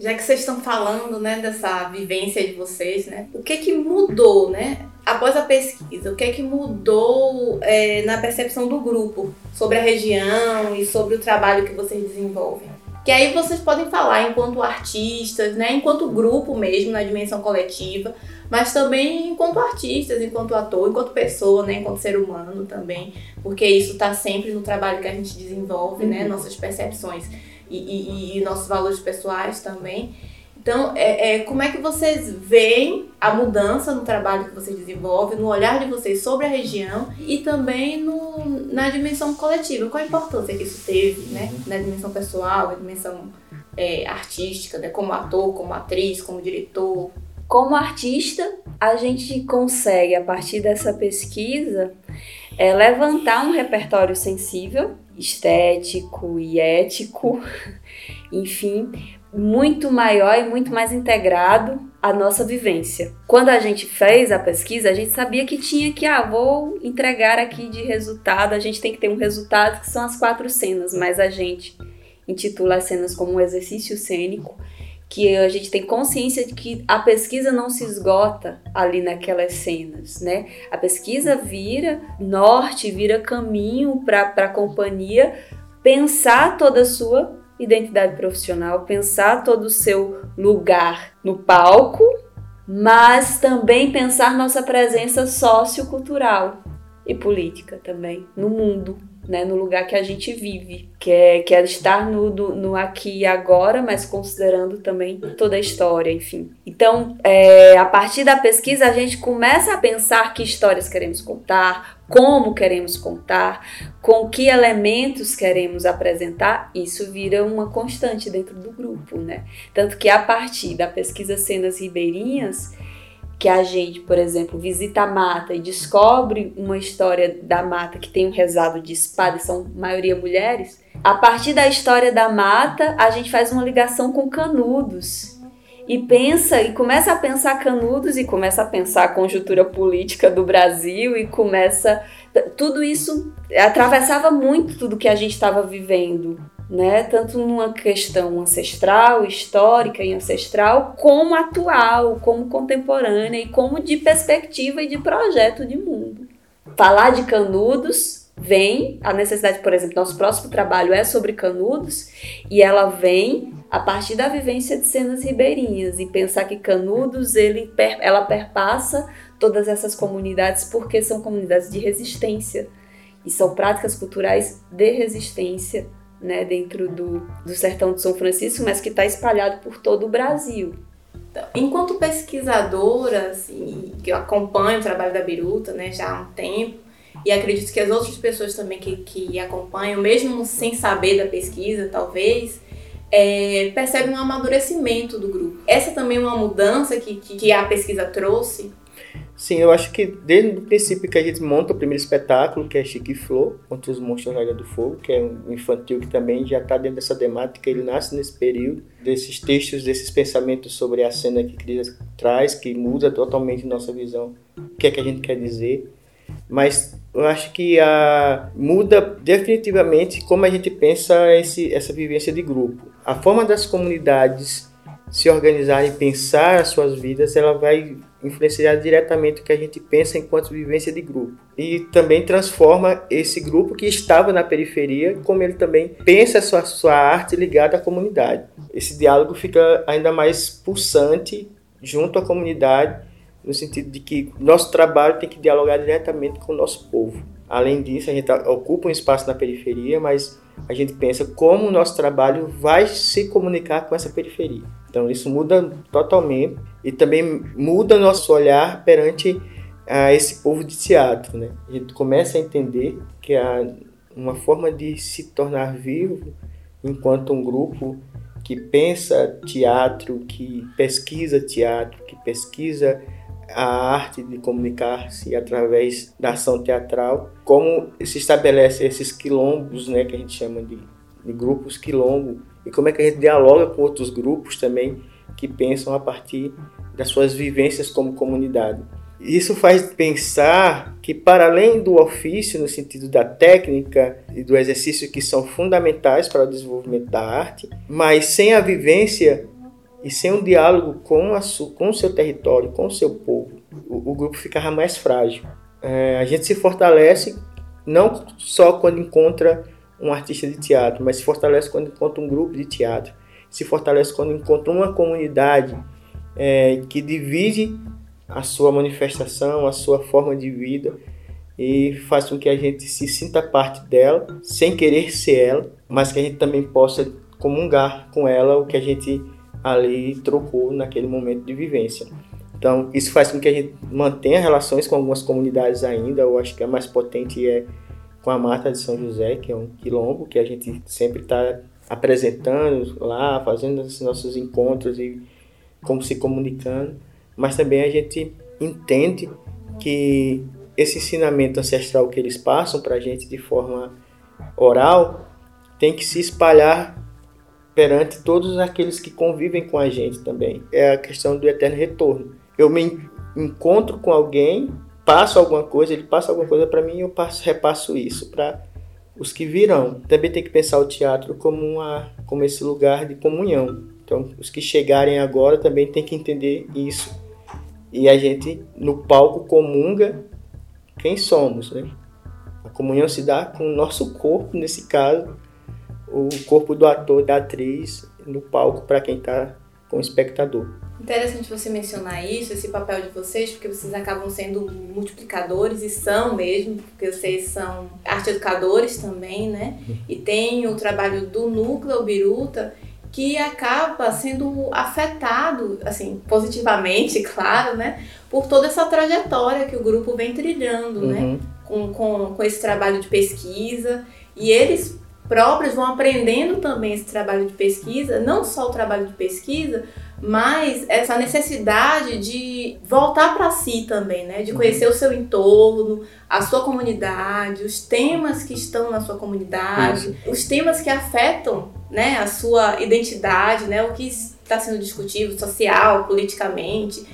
Já que vocês estão falando, né, dessa vivência de vocês, né, o que que mudou, né, após a pesquisa? O que que mudou é, na percepção do grupo sobre a região e sobre o trabalho que vocês desenvolvem? Que aí vocês podem falar enquanto artistas, né, enquanto grupo mesmo, na dimensão coletiva, mas também enquanto artistas, enquanto ator, enquanto pessoa, né, enquanto ser humano também, porque isso está sempre no trabalho que a gente desenvolve, né, uhum. né, nossas percepções e, e, e nossos valores pessoais também. Então, é, é, como é que vocês veem a mudança no trabalho que vocês desenvolvem, no olhar de vocês sobre a região e também no, na dimensão coletiva? Qual a importância que isso teve, né? Na dimensão pessoal, na dimensão é, artística, né? como ator, como atriz, como diretor? Como artista, a gente consegue, a partir dessa pesquisa, é, levantar um repertório sensível estético e ético, enfim, muito maior e muito mais integrado à nossa vivência. Quando a gente fez a pesquisa, a gente sabia que tinha que, ah, vou entregar aqui de resultado, a gente tem que ter um resultado que são as quatro cenas, mas a gente intitula as cenas como um exercício cênico que a gente tem consciência de que a pesquisa não se esgota ali naquelas cenas, né? A pesquisa vira norte, vira caminho para a companhia pensar toda a sua identidade profissional, pensar todo o seu lugar no palco, mas também pensar nossa presença sociocultural e política também no mundo, né, no lugar que a gente vive, que é, que é estar no, no, aqui e agora, mas considerando também toda a história, enfim. Então, é, a partir da pesquisa, a gente começa a pensar que histórias queremos contar, como queremos contar, com que elementos queremos apresentar, isso vira uma constante dentro do grupo, né? Tanto que a partir da pesquisa Cenas Ribeirinhas, que a gente, por exemplo, visita a mata e descobre uma história da mata que tem um rezado de espada, e são maioria mulheres, a partir da história da mata, a gente faz uma ligação com canudos. E pensa, e começa a pensar canudos, e começa a pensar a conjuntura política do Brasil, e começa. Tudo isso atravessava muito tudo que a gente estava vivendo né? Tanto numa questão ancestral, histórica e ancestral, como atual, como contemporânea e como de perspectiva e de projeto de mundo. Falar de canudos vem a necessidade, por exemplo, nosso próximo trabalho é sobre canudos e ela vem a partir da vivência de cenas ribeirinhas e pensar que canudos ele ela perpassa todas essas comunidades porque são comunidades de resistência e são práticas culturais de resistência né, dentro do, do sertão de São Francisco, mas que está espalhado por todo o Brasil. Então, enquanto pesquisadora, assim, que eu acompanho o trabalho da Biruta né, já há um tempo, e acredito que as outras pessoas também que, que acompanham, mesmo sem saber da pesquisa, talvez, é, um amadurecimento do grupo. Essa também é uma mudança que, que, que a pesquisa trouxe Sim, eu acho que desde o princípio que a gente monta o primeiro espetáculo, que é Chique Flor, contra os monstros da Ilha do Fogo, que é um infantil que também já está dentro dessa temática, ele nasce nesse período, desses textos, desses pensamentos sobre a cena que Cris traz, que muda totalmente nossa visão, o que é que a gente quer dizer. Mas eu acho que a, muda definitivamente como a gente pensa esse, essa vivência de grupo. A forma das comunidades se organizar e pensar as suas vidas, ela vai influenciar diretamente o que a gente pensa enquanto vivência de grupo. E também transforma esse grupo que estava na periferia, como ele também pensa a sua, sua arte ligada à comunidade. Esse diálogo fica ainda mais pulsante junto à comunidade, no sentido de que nosso trabalho tem que dialogar diretamente com o nosso povo. Além disso, a gente ocupa um espaço na periferia, mas a gente pensa como o nosso trabalho vai se comunicar com essa periferia. Então isso muda totalmente e também muda nosso olhar perante a esse povo de teatro, né? A gente começa a entender que a, uma forma de se tornar vivo enquanto um grupo que pensa teatro, que pesquisa teatro, que pesquisa a arte de comunicar-se através da ação teatral, como se estabelece esses quilombos, né, que a gente chama de, de grupos quilombo, e como é que a gente dialoga com outros grupos também que pensam a partir das suas vivências como comunidade. Isso faz pensar que, para além do ofício, no sentido da técnica e do exercício, que são fundamentais para o desenvolvimento da arte, mas sem a vivência e sem um diálogo com, a com o seu território, com o seu povo, o, o grupo ficava mais frágil. É, a gente se fortalece não só quando encontra um artista de teatro, mas se fortalece quando encontra um grupo de teatro, se fortalece quando encontra uma comunidade é, que divide a sua manifestação, a sua forma de vida e faz com que a gente se sinta parte dela, sem querer ser ela, mas que a gente também possa comungar com ela o que a gente ali trocou naquele momento de vivência. Então, isso faz com que a gente mantenha relações com algumas comunidades ainda. Eu acho que a mais potente é com a Mata de São José, que é um quilombo que a gente sempre está apresentando lá, fazendo esses nossos encontros e como se comunicando mas também a gente entende que esse ensinamento ancestral que eles passam para a gente de forma oral tem que se espalhar perante todos aqueles que convivem com a gente também. É a questão do eterno retorno. Eu me encontro com alguém, passo alguma coisa, ele passa alguma coisa para mim e eu passo, repasso isso para os que virão. Também tem que pensar o teatro como, uma, como esse lugar de comunhão. Então, os que chegarem agora também tem que entender isso e a gente no palco comunga quem somos, né? A comunhão se dá com o nosso corpo, nesse caso, o corpo do ator, da atriz, no palco para quem está com o espectador. Interessante você mencionar isso, esse papel de vocês, porque vocês acabam sendo multiplicadores e são mesmo, porque vocês são arte educadores também, né? E tem o trabalho do núcleo Biruta, que acaba sendo afetado, assim, positivamente, claro, né, por toda essa trajetória que o grupo vem trilhando, né, uhum. né, com, com, com esse trabalho de pesquisa, e eles próprios vão aprendendo também esse trabalho de pesquisa, não só o trabalho de pesquisa, mas essa necessidade de voltar para si também, né? De conhecer uhum. o seu entorno, a sua comunidade, os temas que estão na sua comunidade, os temas que afetam, né, a sua identidade, né? O que está sendo discutido social, politicamente.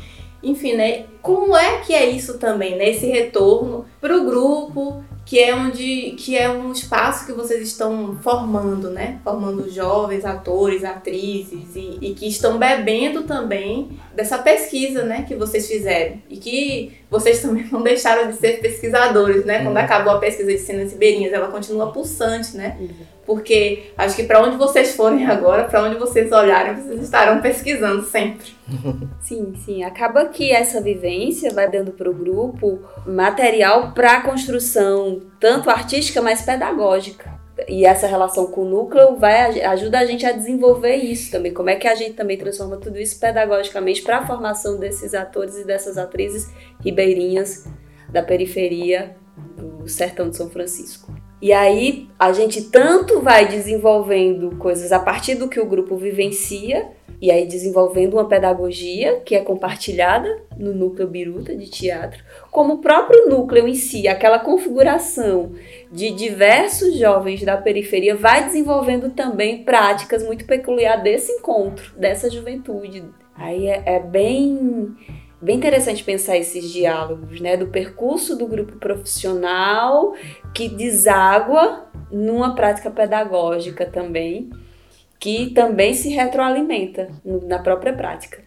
Enfim, né? Como é que é isso também, né? Esse retorno para o grupo, que é onde que é um espaço que vocês estão formando, né? Formando jovens atores, atrizes e, e, que estão bebendo também dessa pesquisa, né? Que vocês fizeram e que vocês também não deixaram de ser pesquisadores, né? Quando uhum. acabou a pesquisa de Cenas Ribeirinhas, ela continua pulsante, né? Porque acho que para onde vocês forem agora, para onde vocês olharem, vocês estarão pesquisando sempre. Sim, sim. Acaba que essa vivência vai dando para o grupo material para construção, tanto artística, mas pedagógica. E essa relação com o núcleo vai ajuda a gente a desenvolver isso também. Como é que a gente também transforma tudo isso pedagogicamente para a formação desses atores e dessas atrizes ribeirinhas da periferia do sertão de São Francisco. E aí a gente tanto vai desenvolvendo coisas a partir do que o grupo vivencia, e aí desenvolvendo uma pedagogia que é compartilhada no núcleo Biruta de teatro, como o próprio núcleo em si, aquela configuração de diversos jovens da periferia vai desenvolvendo também práticas muito peculiares desse encontro, dessa juventude. Aí é, é bem bem interessante pensar esses diálogos, né, do percurso do grupo profissional que deságua numa prática pedagógica também, que também se retroalimenta na própria prática.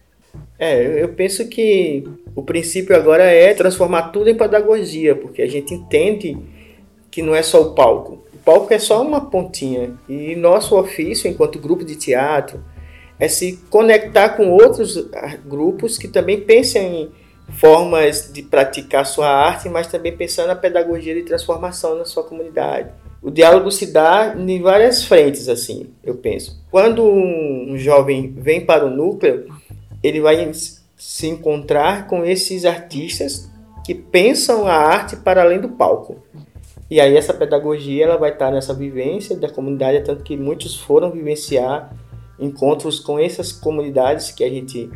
É, eu penso que o princípio agora é transformar tudo em pedagogia, porque a gente entende que não é só o palco. O palco é só uma pontinha. E nosso ofício, enquanto grupo de teatro, é se conectar com outros ah, grupos que também pensam em formas de praticar sua arte, mas também pensando na pedagogia de transformação na sua comunidade. O diálogo se dá em várias frentes, assim, eu penso. Quando um jovem vem para o núcleo, ele vai se encontrar com esses artistas que pensam a arte para além do palco. E aí essa pedagogia ela vai estar nessa vivência da comunidade, tanto que muitos foram vivenciar encontros com essas comunidades que a gente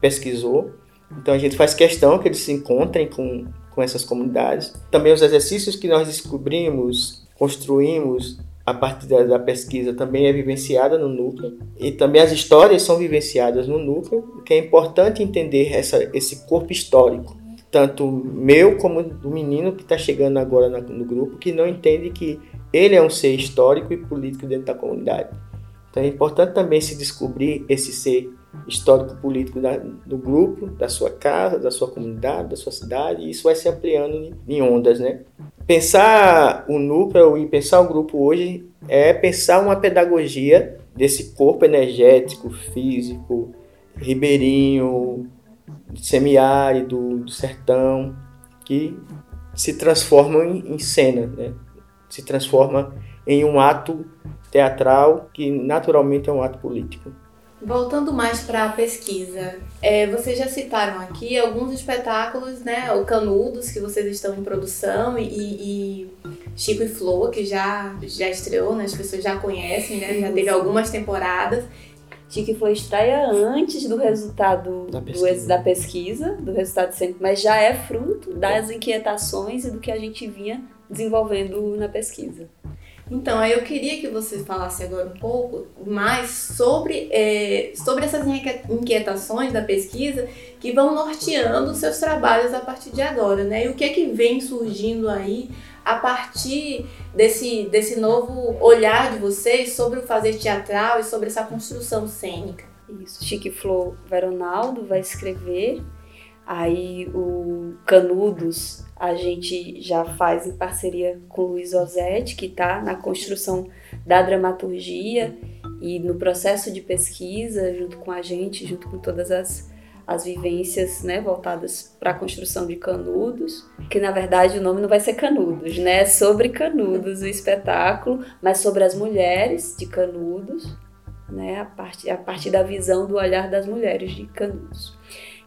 pesquisou. Então a gente faz questão que eles se encontrem com, com essas comunidades. Também os exercícios que nós descobrimos, construímos a partir da, da, pesquisa também é vivenciada no núcleo e também as histórias são vivenciadas no núcleo, que é importante entender essa, esse corpo histórico, tanto meu como do menino que está chegando agora no grupo, que não entende que ele é um ser histórico e político dentro da comunidade. Então é importante também se descobrir esse ser histórico-político do grupo, da sua casa, da sua comunidade, da sua cidade, e isso vai se ampliando em ondas, né? Pensar o núcleo e pensar o grupo hoje é pensar uma pedagogia desse corpo energético, físico, ribeirinho, semiárido, do sertão, que se transforma em cena, né? se transforma em um ato teatral que naturalmente é um ato político. Voltando mais para a pesquisa, é, vocês já citaram aqui alguns espetáculos, né? O Canudos, que vocês estão em produção, e, e Chico e Flor, que já, já estreou, né? As pessoas já conhecem, né? Já teve algumas temporadas. Chico e Flor estreia antes do resultado da pesquisa. Do, da pesquisa, do resultado sempre, mas já é fruto das inquietações e do que a gente vinha desenvolvendo na pesquisa. Então, eu queria que você falasse agora um pouco mais sobre, é, sobre essas inquietações da pesquisa que vão norteando seus trabalhos a partir de agora, né? E o que é que vem surgindo aí a partir desse, desse novo olhar de vocês sobre o fazer teatral e sobre essa construção cênica. Isso, Chique Flor Veronaldo vai escrever, aí o Canudos a gente já faz em parceria com o Luiz Osetti, que está na construção da dramaturgia e no processo de pesquisa, junto com a gente, junto com todas as, as vivências né, voltadas para a construção de canudos, que na verdade o nome não vai ser canudos, né? É sobre canudos o espetáculo, mas sobre as mulheres de canudos, né? A partir, a partir da visão do olhar das mulheres de canudos.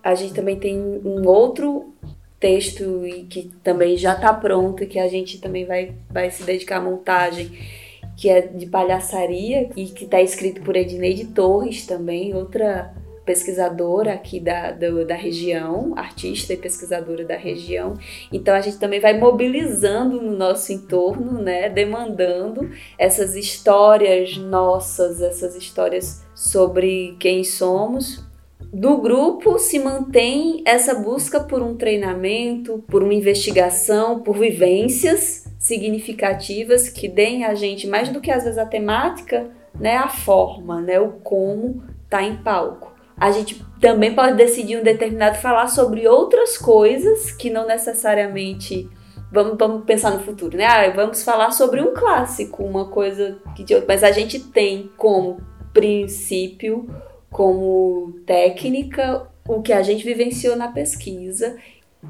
A gente também tem um outro texto e que também já está pronto que a gente também vai, vai se dedicar à montagem, que é de palhaçaria e que está escrito por Edneide Torres também, outra pesquisadora aqui da, da, da, região, artista e pesquisadora da região. Então a gente também vai mobilizando no nosso entorno, né, demandando essas histórias nossas, essas histórias sobre quem somos, do grupo se mantém essa busca por um treinamento, por uma investigação, por vivências significativas que deem a gente mais do que às vezes a temática, né, a forma, né, o como tá em palco. A gente também pode decidir um determinado falar sobre outras coisas que não necessariamente vamos, vamos pensar no futuro, né? Ah, vamos falar sobre um clássico, uma coisa que mas a gente tem como princípio como técnica o que a gente vivenciou na pesquisa.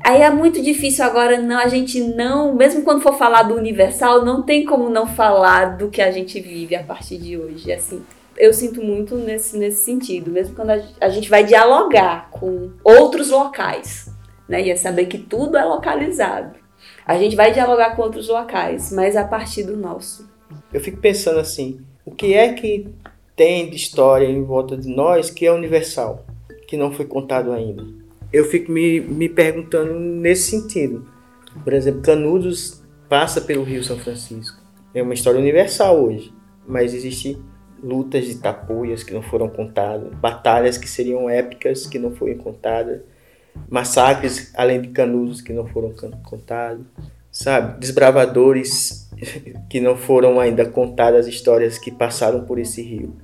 Aí é muito difícil agora não a gente não, mesmo quando for falar do universal, não tem como não falar do que a gente vive a partir de hoje, assim. Eu sinto muito nesse, nesse sentido, mesmo quando a, a gente vai dialogar com outros locais, né? E é saber que tudo é localizado. A gente vai dialogar com outros locais, mas a partir do nosso. Eu fico pensando assim, o que é que tem de história em volta de nós que é universal, que não foi contado ainda. Eu fico me, me perguntando nesse sentido. Por exemplo, Canudos passa pelo Rio São Francisco. É uma história universal hoje, mas existem lutas de tapuias que não foram contadas, batalhas que seriam épicas que não foram contadas, massacres além de Canudos que não foram contados, sabe? Desbravadores que não foram ainda contadas histórias que passaram por esse rio.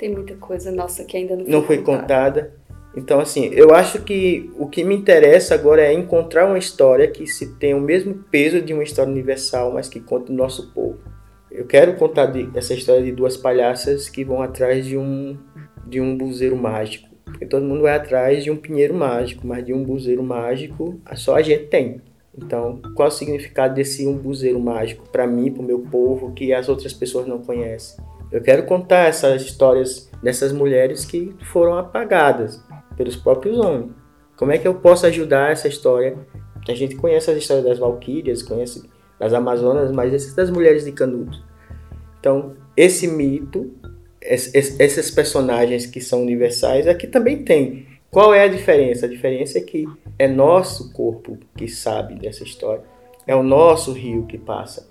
Tem muita coisa nossa que ainda não foi, não foi contada. contada. Então, assim, eu acho que o que me interessa agora é encontrar uma história que se tenha o mesmo peso de uma história universal, mas que conte o nosso povo. Eu quero contar de, essa história de duas palhaças que vão atrás de um, de um buzeiro mágico. Porque todo mundo vai atrás de um pinheiro mágico, mas de um buzeiro mágico só a gente tem. Então, qual é o significado desse umbuzeiro mágico para mim, para o meu povo, que as outras pessoas não conhecem? Eu quero contar essas histórias dessas mulheres que foram apagadas pelos próprios homens. Como é que eu posso ajudar essa história? A gente conhece as histórias das valquírias, conhece das Amazonas, mas esse das mulheres de Canudos. Então, esse mito, esses personagens que são universais, aqui também tem. Qual é a diferença? A diferença é que é nosso corpo que sabe dessa história, é o nosso rio que passa.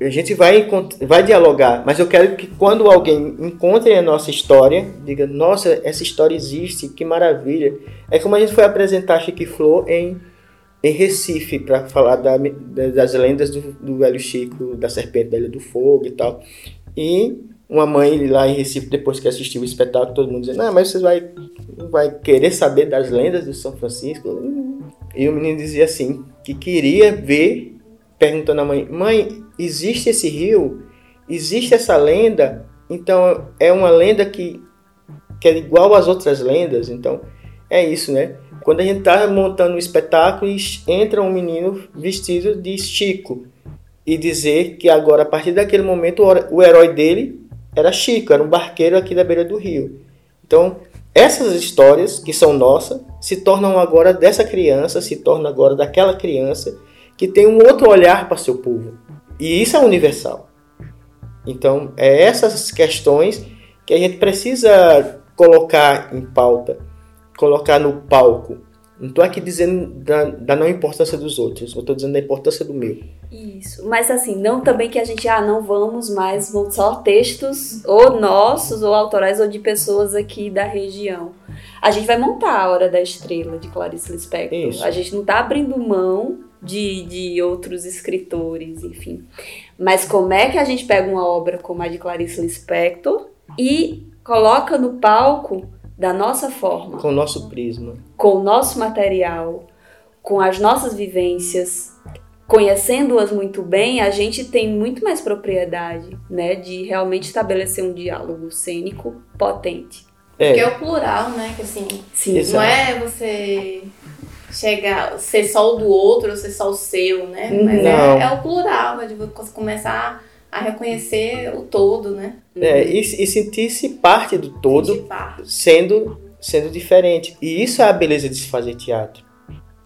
A gente vai, vai dialogar, mas eu quero que quando alguém encontre a nossa história, diga: Nossa, essa história existe, que maravilha. É como a gente foi apresentar Chique Flor em em Recife para falar da, das lendas do, do, velho Chico, da serpente da Ilha do Fogo e tal. E uma mãe lá em Recife, depois que assistiu o espetáculo, todo mundo dizendo, ah, mas você vai, vai querer saber das lendas do São Francisco? E o menino dizia assim, que queria ver, perguntando à mãe, mãe, existe esse rio? Existe essa lenda? Então, é uma lenda que, que é igual às outras lendas, então é isso, né? Quando a gente está montando um espetáculo, entra um menino vestido de Chico e dizer que agora, a partir daquele momento, o herói dele era Chico, era um barqueiro aqui da beira do rio. Então, essas histórias que são nossas se tornam agora dessa criança, se tornam agora daquela criança que tem um outro olhar para seu povo. E isso é universal. Então, é essas questões que a gente precisa colocar em pauta colocar no palco. Não estou aqui dizendo da, da, não importância dos outros, eu estou dizendo da importância do meu. Isso, mas assim, não também que a gente, ah, não vamos mais, vão só textos ou nossos, ou autorais, ou de pessoas aqui da região. A gente vai montar a Hora da Estrela, de Clarice Lispector. Isso. A gente não está abrindo mão de, de outros escritores, enfim. Mas como é que a gente pega uma obra como a de Clarice Lispector e coloca no palco da nossa forma. Com o nosso prisma. Com o nosso material, com as nossas vivências, conhecendo-as muito bem, a gente tem muito mais propriedade, né, de realmente estabelecer um diálogo cênico potente. É. Porque é o plural, né, que assim, Sim. não é você chegar, ser só o do outro ou ser só o seu, né, mas é, é, o plural, é de você começar a reconhecer o todo, né? É, e, e sentir-se parte do todo, sendo sendo diferente. E isso é a beleza de se fazer teatro.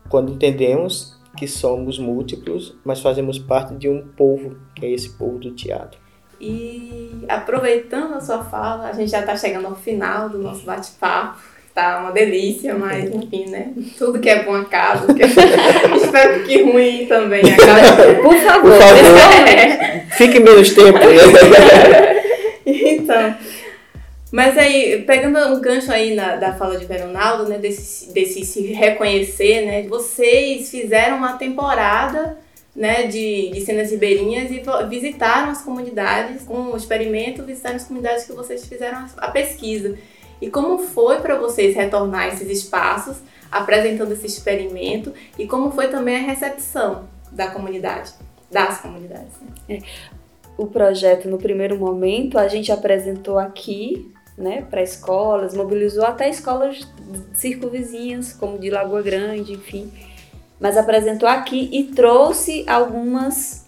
Quando entendemos que somos múltiplos, mas fazemos parte de um povo, que é esse povo do teatro. E aproveitando a sua fala, a gente já está chegando ao final do nosso bate-papo tá uma delícia, mas enfim, né? Tudo que é bom acaba. Que... Espero que ruim também acabe. Por favor, Por favor. É. fique menos tempo. então. Mas aí, pegando um gancho aí na, da fala de Veronaldo, né, desse, desse se reconhecer, né, vocês fizeram uma temporada né, de, de cenas ribeirinhas e visitaram as comunidades, com o experimento, visitaram as comunidades que vocês fizeram a, a pesquisa. E como foi para vocês retornar esses espaços, apresentando esse experimento e como foi também a recepção da comunidade, das comunidades? Né? O projeto, no primeiro momento, a gente apresentou aqui né, para escolas, mobilizou até escolas circunvizinhas, como de Lagoa Grande, enfim, mas apresentou aqui e trouxe algumas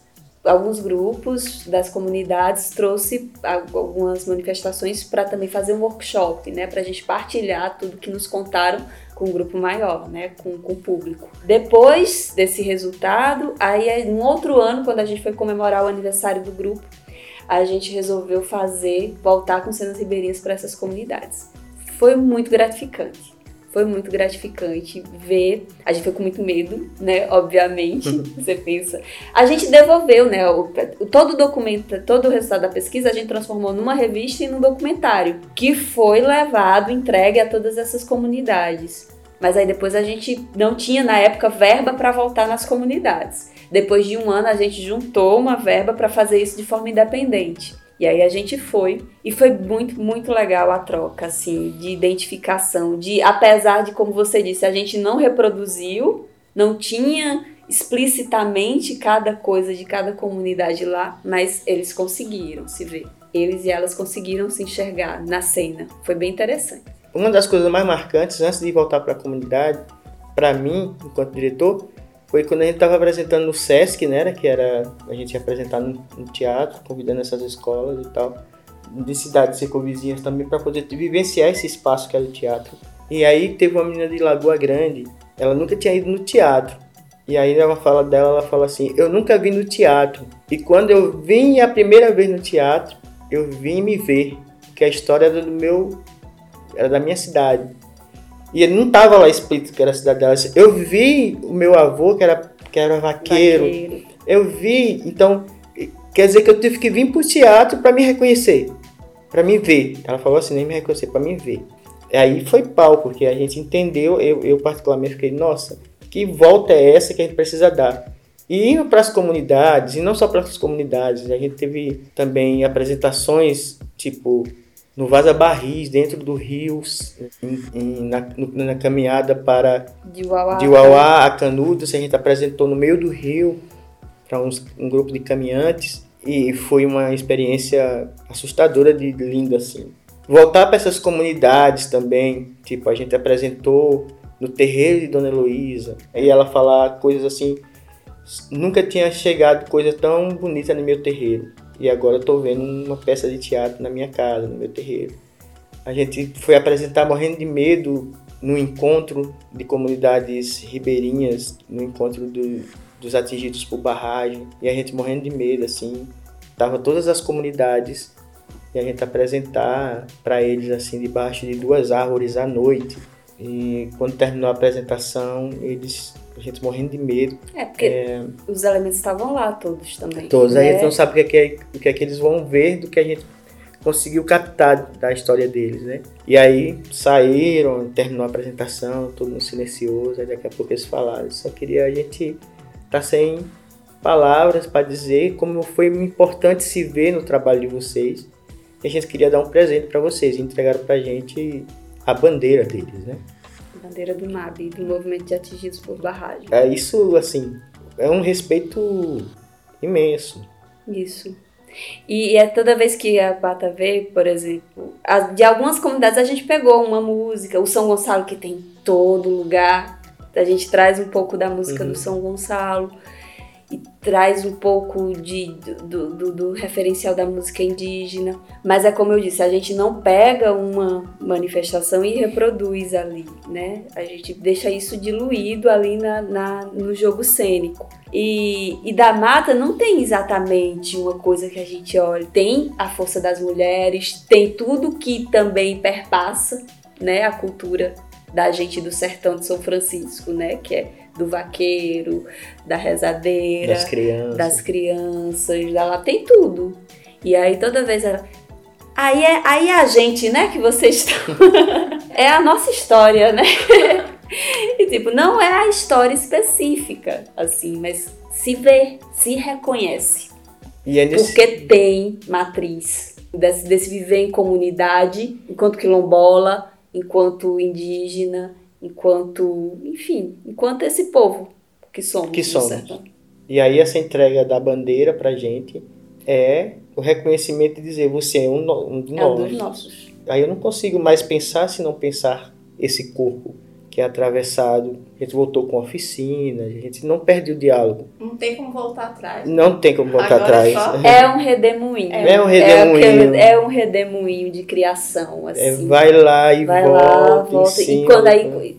alguns grupos das comunidades trouxe algumas manifestações para também fazer um workshop, né, para a gente partilhar tudo que nos contaram com um grupo maior, né, com, com o público. Depois desse resultado, aí no outro ano, quando a gente foi comemorar o aniversário do grupo, a gente resolveu fazer, voltar com cenas ribeirinhas para essas comunidades. Foi muito gratificante foi muito gratificante ver. A gente foi com muito medo, né? Obviamente. Uhum. Você pensa. A gente devolveu, né? O, todo o documento, todo o resultado da pesquisa, a gente transformou numa revista e num documentário, que foi levado, entregue a todas essas comunidades. Mas aí depois a gente não tinha na época verba para voltar nas comunidades. Depois de um ano a gente juntou uma verba para fazer isso de forma independente. E aí a gente foi e foi muito, muito legal a troca, assim, de identificação, de apesar de como você disse, a gente não reproduziu, não tinha explicitamente cada coisa de cada comunidade lá, mas eles conseguiram se ver. Eles e elas conseguiram se enxergar na cena. Foi bem interessante. Uma das coisas mais marcantes antes de voltar para a comunidade, para mim, enquanto diretor, foi quando a gente estava apresentando no SESC, né, que era a gente ia apresentar no, no teatro, convidando essas escolas e tal, de cidades circunvizinhas também, para poder vivenciar esse espaço que era o teatro. E aí teve uma menina de Lagoa Grande, ela nunca tinha ido no teatro. E aí ela fala dela, ela fala assim, eu nunca vi no teatro. E quando eu vim a primeira vez no teatro, eu vim me ver, que a história era do meu. era da minha cidade. E ele não tava lá explícito que era a cidade dela. Eu vi o meu avô, que era, que era vaqueiro. Vaqueiro. Eu vi, então, quer dizer que eu tive que vir pro teatro para me reconhecer, para me ver. Ela falou assim, nem me reconhecer, para me ver. E aí foi pau, porque a gente entendeu, eu, eu particularmente fiquei, nossa, que volta é essa que a gente precisa dar? E indo para as comunidades, e não só para as comunidades, a gente teve também apresentações, tipo, no Vaza Barris, dentro do rio, em- em- na, na caminhada para De Uauá. de Uauá a Canudos, a gente apresentou no meio do rio para um grupo de caminhantes e foi uma experiência assustadora de linda assim. Voltar para essas comunidades também, tipo, a gente apresentou no terreiro de Dona Heloísa, e ela falar coisas assim, nunca tinha chegado coisa tão bonita no meu terreiro. E agora eu tô vendo uma peça de teatro na minha casa, no meu terreiro. A gente foi apresentar morrendo de medo no encontro de comunidades ribeirinhas, no encontro do- dos atingidos por barragem, e a gente morrendo de medo, assim, tava todas as comunidades e a gente apresentar para eles assim debaixo de duas árvores à noite. E quando terminou a apresentação, eles a gente morrendo de medo, É, porque os elementos estavam lá todos também. todos. Aí a né? gente não sabe o que, é que é- o que é que eles vão ver do que a gente conseguiu captar da história deles, né? E aí saíram, terminou a apresentação, todo mundo silencioso, aí daqui a pouco eles falaram. Só queria a gente estar sem palavras para dizer como foi importante se ver no trabalho de vocês. E a gente queria dar um presente para vocês, e entregaram pra gente a bandeira deles, né? Bandeira do MAB, do Movimento de Atingidos por Barragem. É isso, assim, é um respeito imenso. Isso. E é toda vez que a Bata vê, por exemplo, a- de algumas comunidades a gente pegou uma música, o São Gonçalo que tem em todo lugar, a gente traz um pouco da música Uhum. do São Gonçalo e traz um pouco de, do, do- do referencial da música indígena. Mas é como eu disse, a gente não pega uma manifestação e reproduz ali, né? A gente deixa isso diluído ali na, na- no jogo cênico. E, e da mata não tem exatamente uma coisa que a gente olha. Tem a força das mulheres, tem tudo que também perpassa né, a cultura da gente do sertão de São Francisco, né? Que é do vaqueiro, da rezadeira, Das crianças. das crianças, da lá tem tudo. E aí toda vez ela. Aí é, aí é a gente, né, que vocês estão. é a nossa história, né? e tipo, não é a história específica, assim, mas se vê, se reconhece. É nesse... Porque tem matriz desse, desse viver em comunidade, enquanto quilombola, enquanto indígena, enquanto, enfim, enquanto esse povo que somos. Que somos. sertão. E aí essa entrega da bandeira pra gente é o reconhecimento de dizer você é um, um de É um nós. dos nossos. Aí eu não consigo mais pensar se não pensar esse corpo que é atravessado. A gente voltou com oficina, a gente não perde o diálogo. Não tem como voltar atrás. Não tem como voltar Agora atrás. só- É um redemoinho. É um redemoinho. aquele- É, um redemoinho de criação, assim. É, vai lá e Vai volta, lá, volta. E quando aí.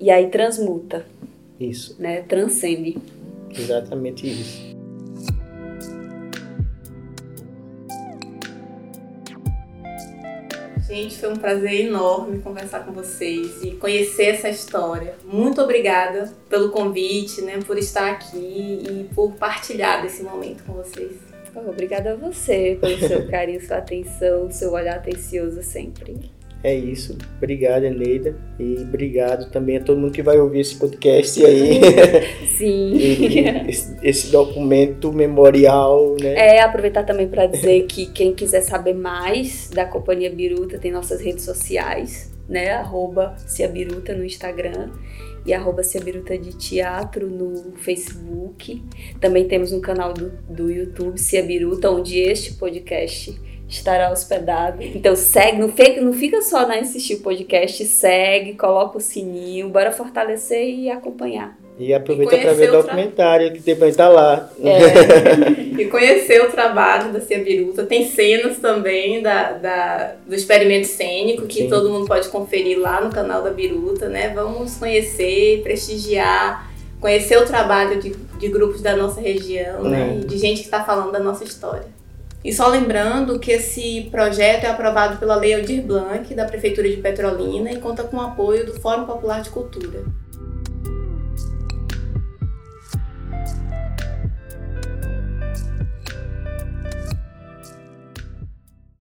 E aí transmuta, Isso, né? Transcende. exatamente isso. Gente, foi um prazer enorme conversar com vocês e conhecer essa história. Muito obrigada pelo convite, né, por estar aqui e por partilhar desse momento com vocês. Oh, Obrigada a você pelo seu carinho, sua atenção, seu olhar atencioso sempre. É isso. Obrigado, Eneida. E obrigado também a todo mundo que vai ouvir esse podcast aí. Sim. E esse, esse documento memorial, né? É, aproveitar também para dizer que quem quiser saber mais da Companhia Biruta tem nossas redes sociais, né? Arroba Ciabiruta no Instagram e arroba Ciabiruta de Teatro no Facebook. Também temos um canal do, do YouTube, Ciabiruta, onde este podcast estará hospedado. Então segue, não fica, não fica só na assistir o podcast, segue, coloca o sininho, bora fortalecer e acompanhar. E aproveita para ver o o tra- documentário que também tá lá. É. E conhecer o trabalho da Cia Biruta. Tem cenas também da, da- do experimento cênico que Sim. todo mundo pode conferir lá no canal da Biruta, né? Vamos conhecer, prestigiar conhecer o trabalho de, de grupos da nossa região, né? É. E de gente que está falando da nossa história. E só lembrando que esse projeto é aprovado pela Lei Aldir Blanc, da Prefeitura de Petrolina, e conta com o apoio do Fórum Popular de Cultura.